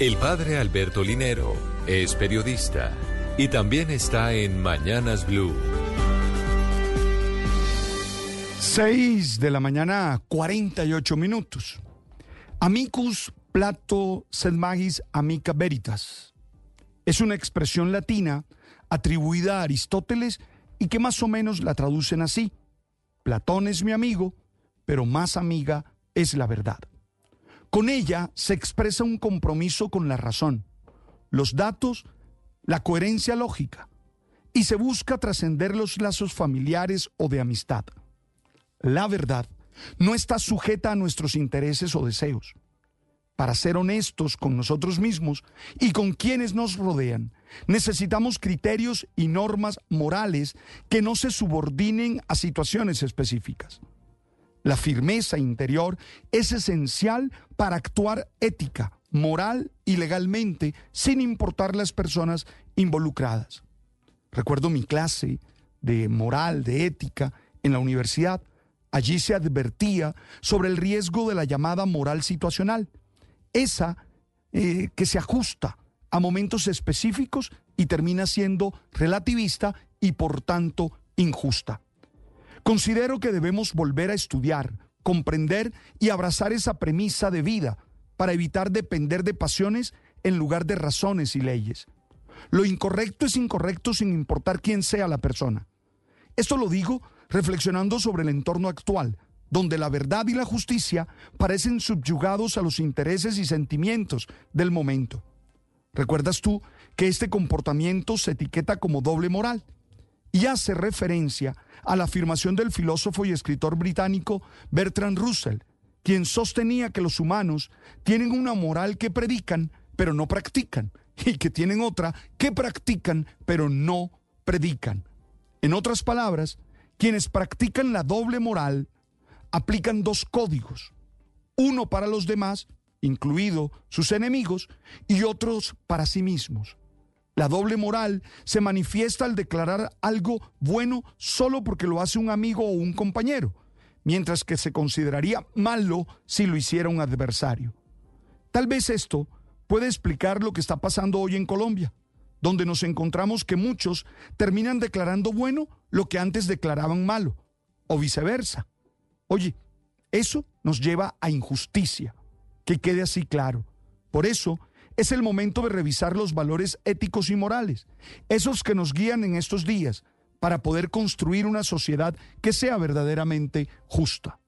El padre Alberto Linero es periodista y también está en Mañanas Blue. 6 de la mañana, 48 minutos. Amicus plato sed magis amica veritas. Es una expresión latina atribuida a Aristóteles y que más o menos la traducen así. Platón es mi amigo, pero más amiga es la verdad. Con ella se expresa un compromiso con la razón, los datos, la coherencia lógica, y se busca trascender los lazos familiares o de amistad. La verdad no está sujeta a nuestros intereses o deseos. Para ser honestos con nosotros mismos y con quienes nos rodean, necesitamos criterios y normas morales que no se subordinen a situaciones específicas. La firmeza interior es esencial para actuar ética, moral y legalmente sin importar las personas involucradas. Recuerdo mi clase de moral, de ética en la universidad. Allí se advertía sobre el riesgo de la llamada moral situacional, esa eh, que se ajusta a momentos específicos y termina siendo relativista y por tanto injusta. Considero que debemos volver a estudiar, comprender y abrazar esa premisa de vida para evitar depender de pasiones en lugar de razones y leyes. Lo incorrecto es incorrecto sin importar quién sea la persona. Esto lo digo reflexionando sobre el entorno actual, donde la verdad y la justicia parecen subyugados a los intereses y sentimientos del momento. ¿Recuerdas tú que este comportamiento se etiqueta como doble moral? Y hace referencia a la afirmación del filósofo y escritor británico Bertrand Russell, quien sostenía que los humanos tienen una moral que predican, pero no practican, y que tienen otra que practican, pero no predican. En otras palabras, quienes practican la doble moral aplican dos códigos, uno para los demás, incluido sus enemigos, y otros para sí mismos. La doble moral se manifiesta al declarar algo bueno solo porque lo hace un amigo o un compañero, mientras que se consideraría malo si lo hiciera un adversario. Tal vez esto puede explicar lo que está pasando hoy en Colombia, donde nos encontramos que muchos terminan declarando bueno lo que antes declaraban malo, o viceversa. Oye, eso nos lleva a injusticia, que quede así claro. Por eso, es el momento de revisar los valores éticos y morales, esos que nos guían en estos días, para poder construir una sociedad que sea verdaderamente justa.